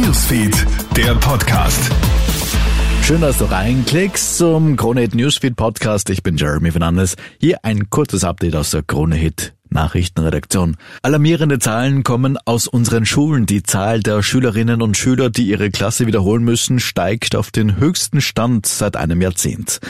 Newsfeed, der Podcast. Schön, dass du reinklickst zum Kronehit Newsfeed Podcast. Ich bin Jeremy Fernandes. Hier ein kurzes Update aus der Kronehit Nachrichtenredaktion. Alarmierende Zahlen kommen aus unseren Schulen. Die Zahl der Schülerinnen und Schüler, die ihre Klasse wiederholen müssen, steigt auf den höchsten Stand seit einem Jahrzehnt.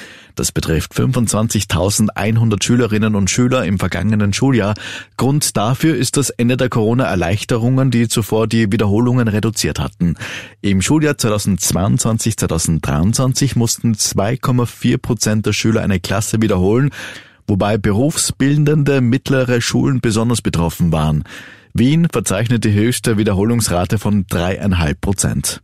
Das betrifft 25.100 Schülerinnen und Schüler im vergangenen Schuljahr. Grund dafür ist das Ende der Corona-Erleichterungen, die zuvor die Wiederholungen reduziert hatten. Im Schuljahr 2022-2023 mussten 2,4 Prozent der Schüler eine Klasse wiederholen wobei berufsbildende mittlere Schulen besonders betroffen waren. Wien verzeichnet die höchste Wiederholungsrate von dreieinhalb Prozent.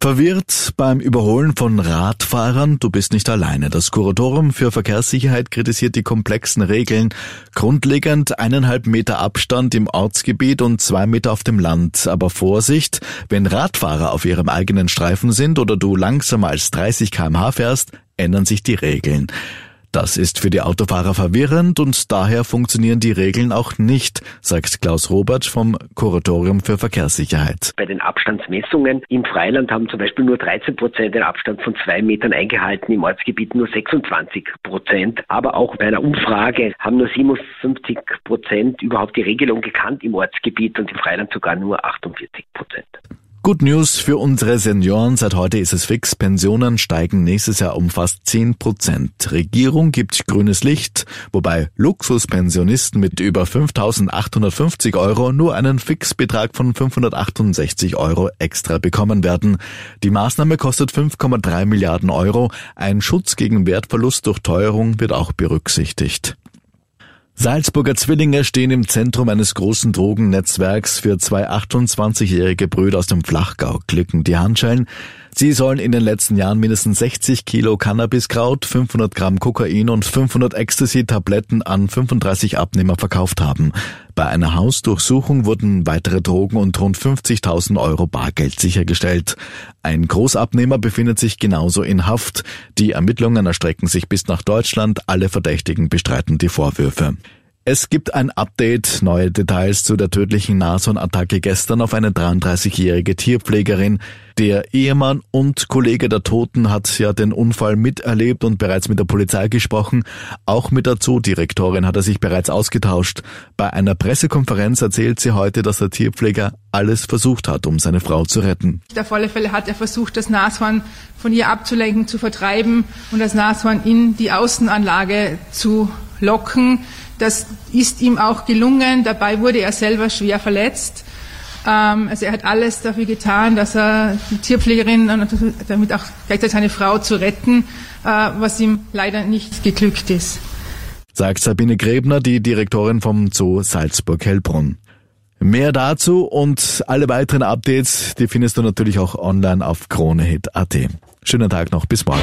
Verwirrt beim Überholen von Radfahrern, du bist nicht alleine. Das Kuratorium für Verkehrssicherheit kritisiert die komplexen Regeln. Grundlegend eineinhalb Meter Abstand im Ortsgebiet und zwei Meter auf dem Land. Aber Vorsicht, wenn Radfahrer auf ihrem eigenen Streifen sind oder du langsamer als 30 kmh fährst, ändern sich die Regeln. Das ist für die Autofahrer verwirrend und daher funktionieren die Regeln auch nicht, sagt Klaus Robert vom Kuratorium für Verkehrssicherheit. Bei den Abstandsmessungen im Freiland haben zum Beispiel nur 13 Prozent den Abstand von zwei Metern eingehalten, im Ortsgebiet nur 26 Prozent. Aber auch bei einer Umfrage haben nur 57 Prozent überhaupt die Regelung gekannt im Ortsgebiet und im Freiland sogar nur 48 Prozent. Good News für unsere Senioren. Seit heute ist es fix. Pensionen steigen nächstes Jahr um fast 10 Prozent. Regierung gibt grünes Licht, wobei Luxuspensionisten mit über 5.850 Euro nur einen Fixbetrag von 568 Euro extra bekommen werden. Die Maßnahme kostet 5,3 Milliarden Euro. Ein Schutz gegen Wertverlust durch Teuerung wird auch berücksichtigt. Salzburger Zwillinge stehen im Zentrum eines großen Drogennetzwerks. Für zwei 28-jährige Brüder aus dem Flachgau klicken die Handschellen. Sie sollen in den letzten Jahren mindestens 60 Kilo Cannabiskraut, 500 Gramm Kokain und 500 Ecstasy-Tabletten an 35 Abnehmer verkauft haben. Bei einer Hausdurchsuchung wurden weitere Drogen und rund 50.000 Euro Bargeld sichergestellt. Ein Großabnehmer befindet sich genauso in Haft. Die Ermittlungen erstrecken sich bis nach Deutschland. Alle Verdächtigen bestreiten die Vorwürfe. Es gibt ein Update, neue Details zu der tödlichen Nashorn-Attacke gestern auf eine 33-jährige Tierpflegerin. Der Ehemann und Kollege der Toten hat ja den Unfall miterlebt und bereits mit der Polizei gesprochen. Auch mit der Zoodirektorin hat er sich bereits ausgetauscht. Bei einer Pressekonferenz erzählt sie heute, dass der Tierpfleger alles versucht hat, um seine Frau zu retten. Auf alle Fälle hat er versucht, das Nashorn von ihr abzulenken, zu vertreiben und das Nashorn in die Außenanlage zu locken. Das ist ihm auch gelungen. Dabei wurde er selber schwer verletzt. Ähm, also er hat alles dafür getan, dass er die Tierpflegerin und damit auch gleichzeitig seine Frau zu retten, äh, was ihm leider nicht geglückt ist. Sagt Sabine Gräbner, die Direktorin vom Zoo Salzburg-Hellbrunn. Mehr dazu und alle weiteren Updates, die findest du natürlich auch online auf kronehit.at. Schönen Tag noch, bis morgen.